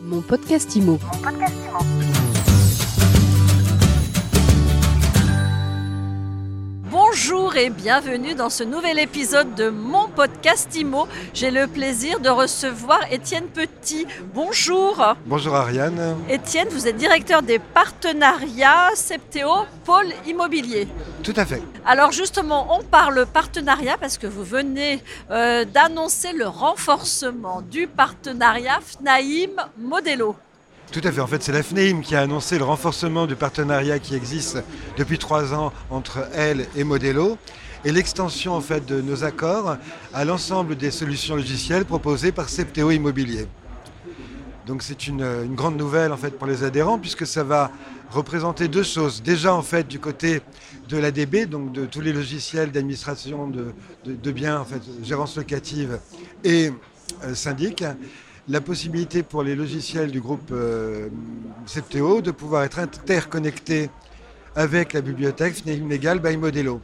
Mon podcast IMO. Bonjour et bienvenue dans ce nouvel épisode de mon podcast IMO. J'ai le plaisir de recevoir Étienne Petit. Bonjour. Bonjour Ariane. Étienne, vous êtes directeur des partenariats Septéo Pôle Immobilier. Tout à fait. Alors justement, on parle partenariat parce que vous venez euh, d'annoncer le renforcement du partenariat FNAIM Modelo. Tout à fait. En fait, c'est la FNEIM qui a annoncé le renforcement du partenariat qui existe depuis trois ans entre elle et Modelo et l'extension en fait de nos accords à l'ensemble des solutions logicielles proposées par Septéo Immobilier. Donc c'est une, grande nouvelle en fait pour les adhérents puisque ça va représenter deux choses. Déjà en fait du côté de l'ADB, donc de tous les logiciels d'administration de biens, en fait, gérance locative et euh, syndic, la possibilité pour les logiciels du groupe euh, Septéo de pouvoir être interconnectés avec la bibliothèque FNAIM Legal by Modelo.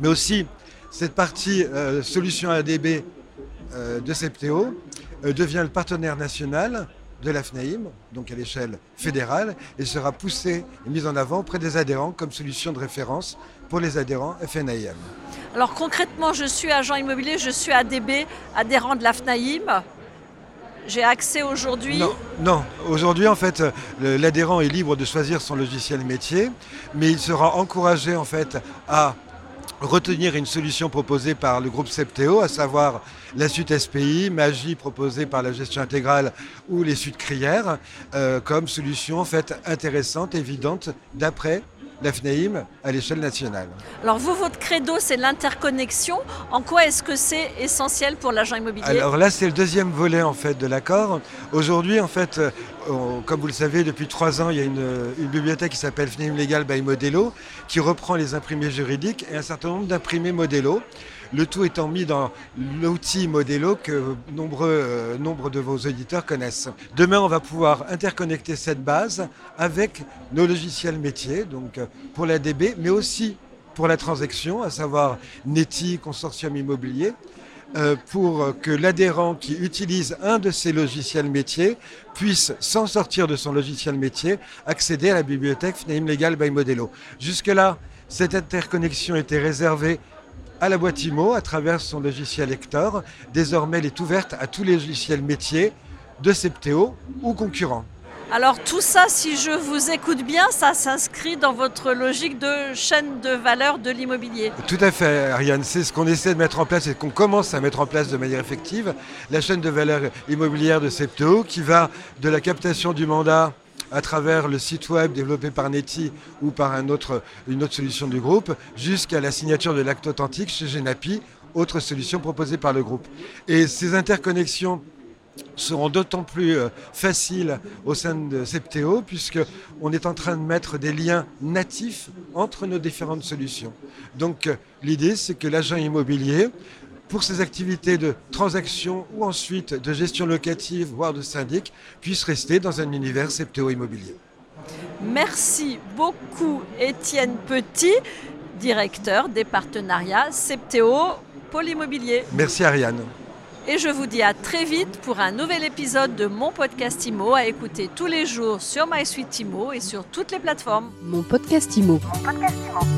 Mais aussi cette partie euh, solution ADB euh, de Septéo euh, devient le partenaire national de la FNAIM, donc à l'échelle fédérale, et sera poussée et mise en avant auprès des adhérents comme solution de référence pour les adhérents FNAIM. Alors concrètement, je suis agent immobilier, je suis ADB, adhérent de la FNAIM. J'ai accès aujourd'hui. Non, aujourd'hui en fait, l'adhérent est libre de choisir son logiciel métier, mais il sera encouragé en fait à retenir une solution proposée par le groupe Septéo, à savoir la suite SPI, Magie proposée par la gestion intégrale ou les suites Crières, euh, comme solution en fait intéressante, évidente, d'après la FNAIM à l'échelle nationale. Alors vous, votre credo, c'est l'interconnexion. En quoi est-ce que c'est essentiel pour l'agent immobilier? Alors là, c'est le deuxième volet en fait de l'accord. Aujourd'hui, en fait, euh, on- comme vous le savez, depuis trois ans, il y a une, une bibliothèque qui s'appelle FNIM Legal by Modelo, qui reprend les imprimés juridiques et un certain nombre d'imprimés Modelo. Le tout étant mis dans l'outil Modelo que nombreux, euh, nombre de vos auditeurs connaissent. Demain, on va pouvoir interconnecter cette base avec nos logiciels métiers, donc euh, pour la DB, mais aussi pour la transaction, à savoir Neti, Consortium Immobilier, euh, pour que l'adhérent qui utilise un de ces logiciels métiers puisse, sans sortir de son logiciel métier, accéder à la bibliothèque FNAIM Legal by Modelo. Jusque-là, cette interconnexion était réservée à la boîte IMO à travers son logiciel Hector. Désormais, elle est ouverte à tous les logiciels métiers de Septéo ou concurrents. Alors tout ça, si je vous écoute bien, ça s'inscrit dans votre logique de chaîne de valeur de l'immobilier. Tout à fait, Ariane. C'est ce qu'on essaie de mettre en place et qu'on commence à mettre en place de manière effective. La chaîne de valeur immobilière de Septéo qui va de la captation du mandat à travers le site web développé par Neti ou par une autre solution du groupe, jusqu'à la signature de l'acte authentique chez Genapi, autre solution proposée par le groupe. Et ces interconnexions seront d'autant plus euh, faciles au sein de Septéo puisque on est en train de mettre des liens natifs entre nos différentes solutions. Donc euh, l'idée c'est que l'agent immobilier pour ses activités de transaction ou ensuite de gestion locative voire de syndic puisse rester dans un univers Septéo immobilier. Merci beaucoup Étienne Petit, directeur des partenariats Septéo Pôle Immobilier. Merci Ariane. Et je vous dis à très vite pour un nouvel épisode de mon podcast IMO à écouter tous les jours sur MySuite IMO et sur toutes les plateformes. Mon podcast IMO. Mon podcast IMO.